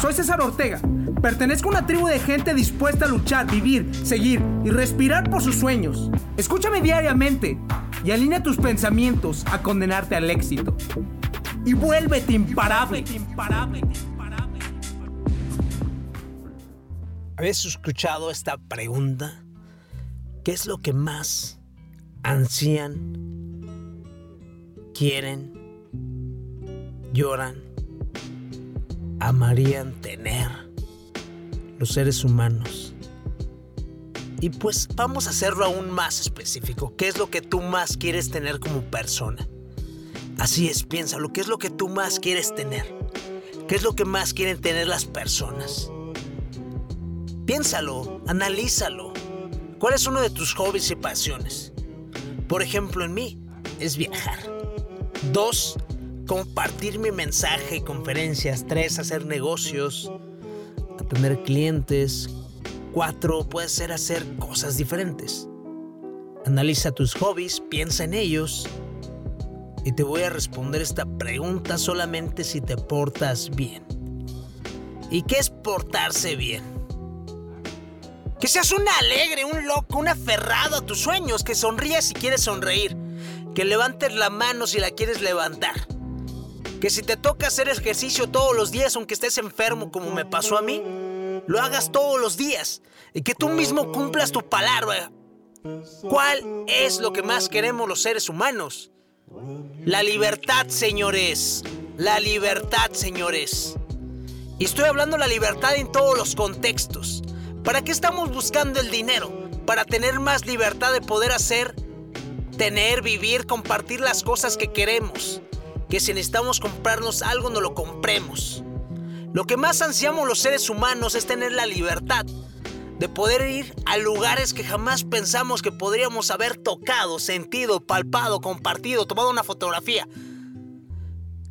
Soy César Ortega. Pertenezco a una tribu de gente dispuesta a luchar, vivir, seguir y respirar por sus sueños. Escúchame diariamente y alinea tus pensamientos a condenarte al éxito. Y vuélvete imparable. ¿Habéis escuchado esta pregunta? ¿Qué es lo que más ansían, quieren, lloran, amarían tener los seres humanos? Y pues vamos a hacerlo aún más específico. ¿Qué es lo que tú más quieres tener como persona? Así es, piénsalo. ¿Qué es lo que tú más quieres tener? ¿Qué es lo que más quieren tener las personas? Piénsalo, analízalo. ¿Cuál es uno de tus hobbies y pasiones? Por ejemplo, en mí es viajar. Dos, compartir mi mensaje, conferencias. Tres, hacer negocios, atender clientes. Cuatro, puede ser hacer cosas diferentes. Analiza tus hobbies, piensa en ellos. Y te voy a responder esta pregunta solamente si te portas bien. ¿Y qué es portarse bien? Que seas un alegre, un loco, un aferrado a tus sueños, que sonríes si quieres sonreír, que levantes la mano si la quieres levantar. Que si te toca hacer ejercicio todos los días, aunque estés enfermo como me pasó a mí, lo hagas todos los días y que tú mismo cumplas tu palabra. ¿Cuál es lo que más queremos los seres humanos? La libertad, señores. La libertad, señores. Y estoy hablando de la libertad en todos los contextos. ¿Para qué estamos buscando el dinero? Para tener más libertad de poder hacer, tener, vivir, compartir las cosas que queremos. Que si necesitamos comprarnos algo, no lo compremos. Lo que más ansiamos los seres humanos es tener la libertad de poder ir a lugares que jamás pensamos que podríamos haber tocado, sentido, palpado, compartido, tomado una fotografía.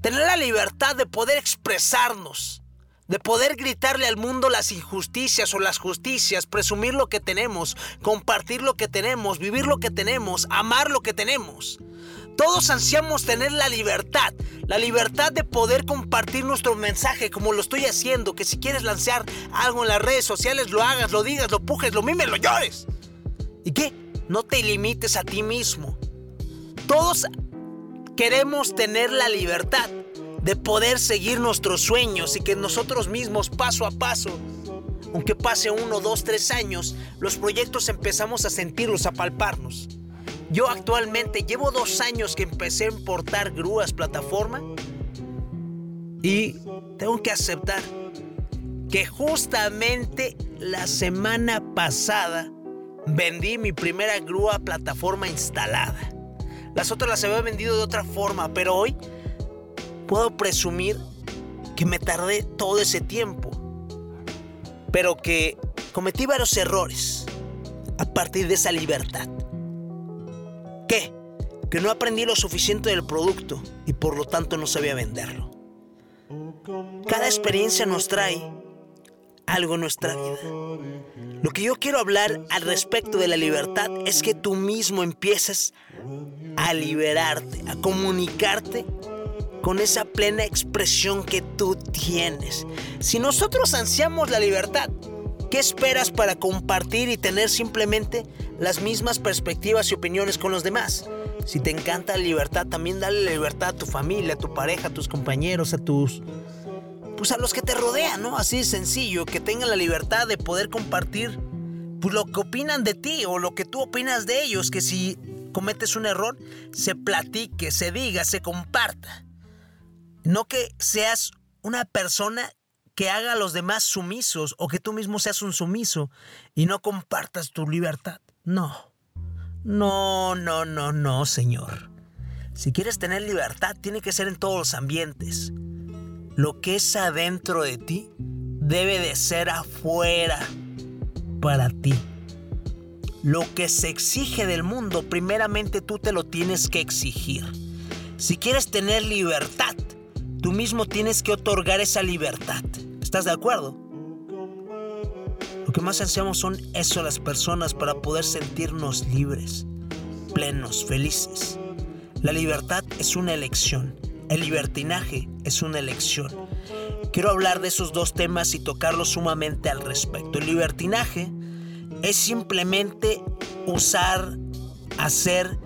Tener la libertad de poder expresarnos, de poder gritarle al mundo las injusticias o las justicias, presumir lo que tenemos, compartir lo que tenemos, vivir lo que tenemos, amar lo que tenemos. Todos ansiamos tener la libertad, la libertad de poder compartir nuestro mensaje como lo estoy haciendo, que si quieres lanzar algo en las redes sociales lo hagas, lo digas, lo pujes, lo mimes, lo llores. ¿Y qué? No te limites a ti mismo. Todos queremos tener la libertad de poder seguir nuestros sueños y que nosotros mismos paso a paso, aunque pase uno, dos, tres años, los proyectos empezamos a sentirlos, a palparnos. Yo actualmente llevo dos años que empecé a importar grúas plataforma y tengo que aceptar que justamente la semana pasada vendí mi primera grúa plataforma instalada. Las otras las había vendido de otra forma, pero hoy puedo presumir que me tardé todo ese tiempo, pero que cometí varios errores a partir de esa libertad. ¿Qué? Que no aprendí lo suficiente del producto y por lo tanto no sabía venderlo. Cada experiencia nos trae algo en nuestra vida. Lo que yo quiero hablar al respecto de la libertad es que tú mismo empieces a liberarte, a comunicarte con esa plena expresión que tú tienes. Si nosotros ansiamos la libertad, ¿qué esperas para compartir y tener simplemente las mismas perspectivas y opiniones con los demás? Si te encanta la libertad, también dale la libertad a tu familia, a tu pareja, a tus compañeros, a tus... Pues a los que te rodean, ¿no? Así de sencillo, que tengan la libertad de poder compartir pues, lo que opinan de ti o lo que tú opinas de ellos, que si cometes un error, se platique, se diga, se comparta. No que seas una persona que haga a los demás sumisos o que tú mismo seas un sumiso y no compartas tu libertad. No. No, no, no, no, señor. Si quieres tener libertad, tiene que ser en todos los ambientes. Lo que es adentro de ti debe de ser afuera para ti. Lo que se exige del mundo, primeramente tú te lo tienes que exigir. Si quieres tener libertad, Tú mismo tienes que otorgar esa libertad. ¿Estás de acuerdo? Lo que más ansiamos son eso las personas para poder sentirnos libres, plenos, felices. La libertad es una elección. El libertinaje es una elección. quiero hablar de esos dos temas y tocarlos sumamente al respecto. El libertinaje es simplemente usar, hacer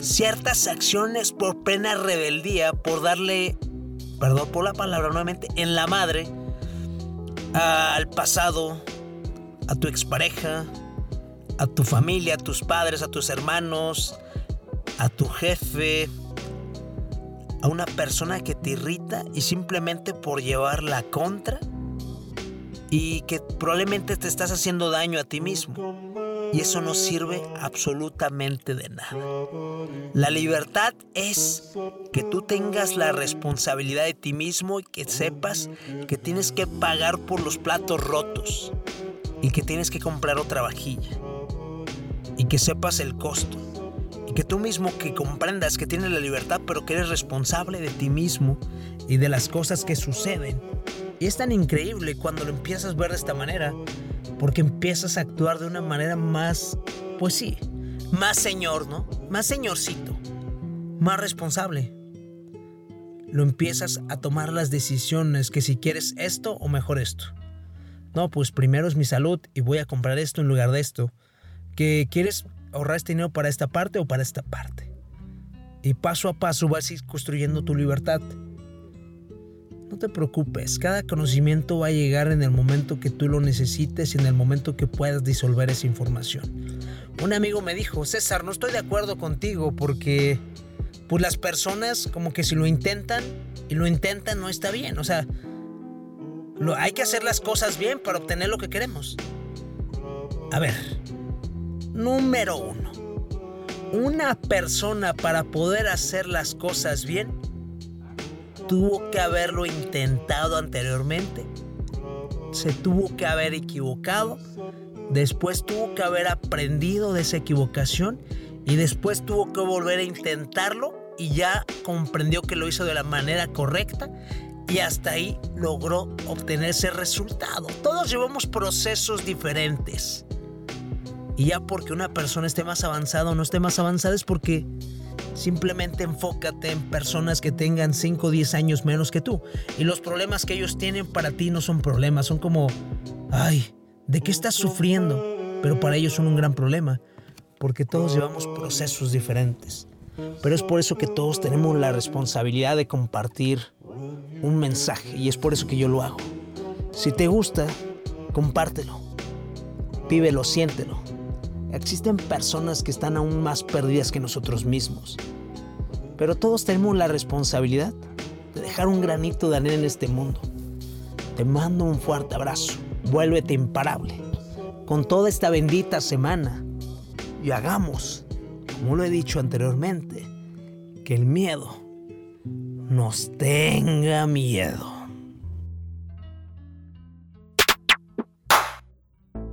ciertas acciones por pena rebeldía, por darle, perdón por la palabra nuevamente, en la madre al pasado, a tu expareja, a tu familia, a tus padres, a tus hermanos, a tu jefe, a una persona que te irrita y simplemente por llevar la contra y que probablemente te estás haciendo daño a ti mismo. Y eso no sirve absolutamente de nada. La libertad es que tú tengas la responsabilidad de ti mismo y que sepas que tienes que pagar por los platos rotos y que tienes que comprar otra vajilla y que sepas el costo y que tú mismo que comprendas que tienes la libertad pero que eres responsable de ti mismo y de las cosas que suceden. Y es tan increíble cuando lo empiezas a ver de esta manera porque empiezas a actuar de una manera más, pues sí, más señor, ¿no? Más señorcito, más responsable. Lo empiezas a tomar las decisiones que si quieres esto o mejor esto. No, pues primero es mi salud y voy a comprar esto en lugar de esto. Que quieres ahorrar este dinero para esta parte o para esta parte. Y paso a paso vas a ir construyendo tu libertad. No te preocupes, cada conocimiento va a llegar en el momento que tú lo necesites y en el momento que puedas disolver esa información. Un amigo me dijo, César, no estoy de acuerdo contigo porque pues las personas como que si lo intentan y lo intentan no está bien. O sea, hay que hacer las cosas bien para obtener lo que queremos. A ver, número uno. Una persona para poder hacer las cosas bien tuvo que haberlo intentado anteriormente, se tuvo que haber equivocado, después tuvo que haber aprendido de esa equivocación y después tuvo que volver a intentarlo y ya comprendió que lo hizo de la manera correcta y hasta ahí logró obtener ese resultado. Todos llevamos procesos diferentes. Y ya porque una persona esté más avanzada o no esté más avanzada es porque Simplemente enfócate en personas que tengan 5 o 10 años menos que tú. Y los problemas que ellos tienen para ti no son problemas, son como, ay, ¿de qué estás sufriendo? Pero para ellos son un gran problema, porque todos llevamos procesos diferentes. Pero es por eso que todos tenemos la responsabilidad de compartir un mensaje y es por eso que yo lo hago. Si te gusta, compártelo, vívelo, siéntelo. Existen personas que están aún más perdidas que nosotros mismos. Pero todos tenemos la responsabilidad de dejar un granito de arena en este mundo. Te mando un fuerte abrazo. Vuélvete imparable. Con toda esta bendita semana. Y hagamos, como lo he dicho anteriormente, que el miedo nos tenga miedo.